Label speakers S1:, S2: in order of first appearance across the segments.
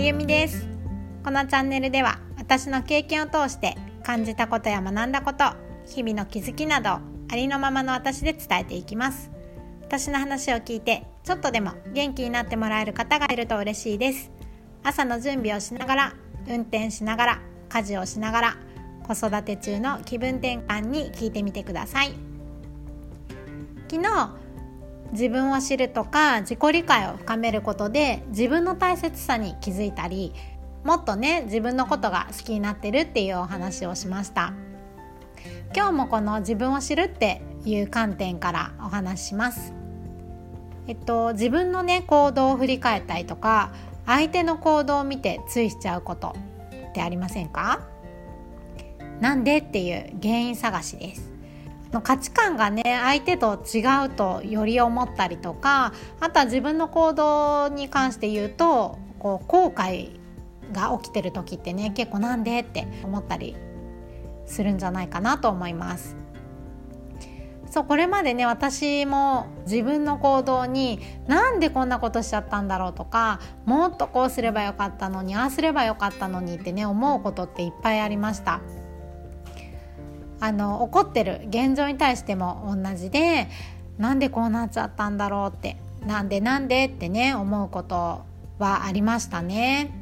S1: ゆみです。このチャンネルでは私の経験を通して感じたことや学んだこと日々の気づきなどありのままの私で伝えていきます。私の話を聞いてちょっとでも元気になってもらえる方がいると嬉しいです。朝の準備をしながら運転しながら家事をしながら子育て中の気分転換に聞いてみてください。昨日自分を知るとか自己理解を深めることで自分の大切さに気づいたりもっとね自分のことが好きになってるっていうお話をしました。今日もこの自分を知るっていう観点からお話しします。えっと自分のね行動を振り返ったりとか相手の行動を見てついしちゃうことってありませんか？なんでっていう原因探しです。の価値観がね相手と違うとより思ったりとかあとは自分の行動に関して言うとこう後悔が起きてる時ってね結構なんでって思ったりするんじゃないかなと思います。そうこれまでね私も自分の行動になんでこんなことしちゃったんだろうとかもっとこうすればよかったのにああすればよかったのにってね思うことっていっぱいありました。あの怒ってる現状に対しても同じでなんでこうなっちゃったんだろうってなんでなんでってね思うことはありましたね。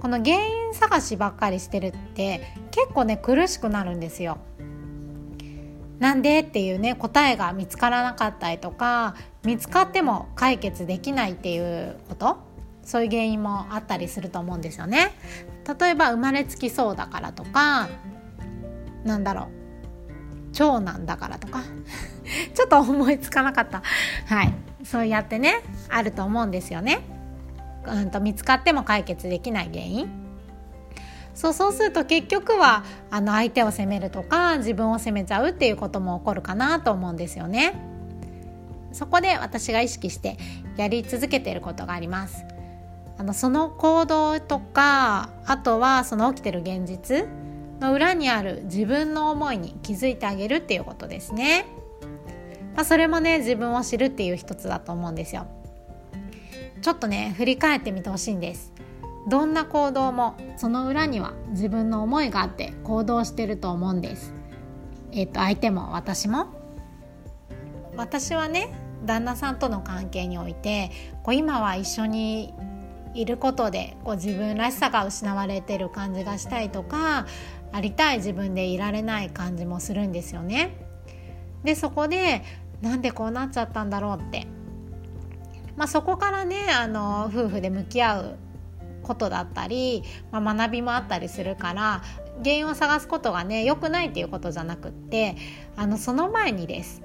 S1: この原因探しばっかりしてるって結構ね苦しくなるんですよ。なんでっていうね答えが見つからなかったりとか見つかっても解決できないっていうことそういう原因もあったりすると思うんですよね。例えば生まれつきそうだからとかなんだろう長男だからとか ちょっと思いつかなかったはいそうやってねあると思うんですよね。うんと見つかっても解決できない原因そうそうすると結局はあの相手を責めるとか自分を責めちゃうっていうことも起こるかなと思うんですよね。そこで私が意識してやり続けていることがあります。あのその行動とかあとはその起きてる現実の裏にある自分の思いに気づいてあげるっていうことですね。まあ、それもね自分を知るっていう一つだと思うんですよ。ちょっとね振り返ってみてほしいんです。どんな行動もその裏には自分の思いがあって行動してると思うんです。えっ、ー、と相手も私も？私はね旦那さんとの関係においてこう今は一緒にいることでこう自分らしさが失われてる感じがしたりとかありたい自分でいられない感じもするんですよね。でそこでなんでこうなっちゃったんだろうって、まあ、そこからねあの夫婦で向き合うことだったり、まあ、学びもあったりするから原因を探すことがね良くないっていうことじゃなくってあのその前にです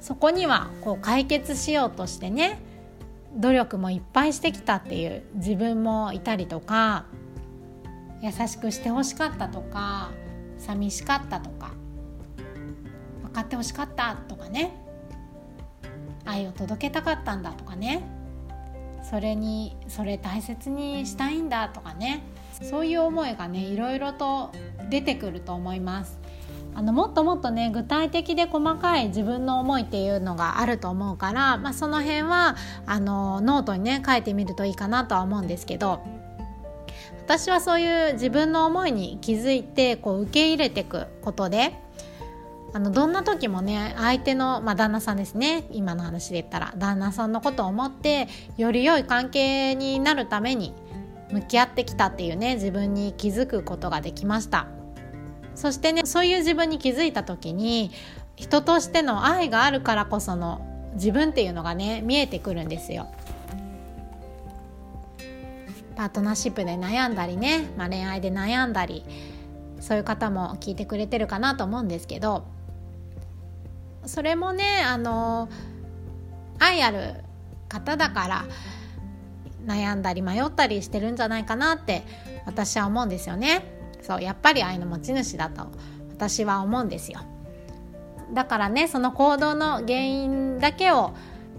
S1: そこにはこう解決しようとしてね努力もいっぱいしてきたっていう自分もいたりとか優しくしてほしかったとか寂しかったとか分かってほしかったとかね。愛を届けたかったんだとかね。それにそれ大切にしたいんだとかね。そういう思いがねいろいろと出てくると思います。あのもっともっとね具体的で細かい自分の思いっていうのがあると思うから、まあ、その辺はあのノートにね書いてみるといいかなとは思うんですけど私はそういう自分の思いに気づいてこう受け入れていくことであのどんな時もね相手の、まあ、旦那さんですね今の話で言ったら旦那さんのことを思ってより良い関係になるために向き合ってきたっていうね自分に気づくことができました。そしてねそういう自分に気づいた時に人としての愛があるからこその自分っていうのがね見えてくるんですよ。パートナーシップで悩んだりね、まあ、恋愛で悩んだりそういう方も聞いてくれてるかなと思うんですけどそれもねあの愛ある方だから悩んだり迷ったりしてるんじゃないかなって私は思うんですよね。そうやっぱり愛の持ち主だと私は思うんですよ。だからねその行動の原因だけを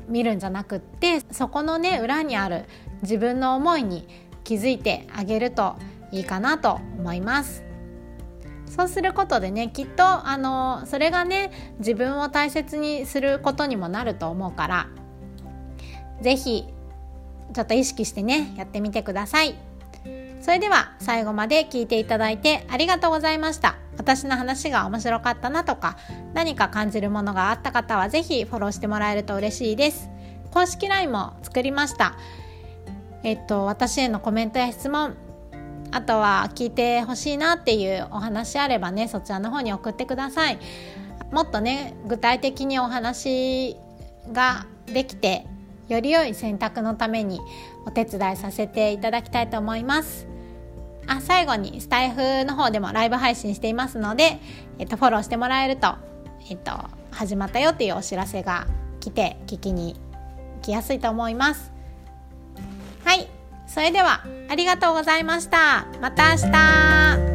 S1: 見るんじゃなくってそこのね裏にある自分の思いに気づいてあげるといいかなと思います。そうすることでねきっとあのそれがね自分を大切にすることにもなると思うから是非ちょっと意識してねやってみてください。それでは最後まで聞いていただいてありがとうございました。私の話が面白かったなとか何か感じるものがあった方は是非フォローしてもらえると嬉しいです。公式 LINE も作りました。えっと私へのコメントや質問あとは聞いてほしいなっていうお話あればねそちらの方に送ってください。もっとね具体的にお話ができてより良い選択のためにお手伝いさせていただきたいと思います。あ最後にスタイフの方でもライブ配信していますので、えっと、フォローしてもらえると、えっと、始まったよっていうお知らせが来て聞きに来やすいと思います。はい。それではありがとうございました。また明日。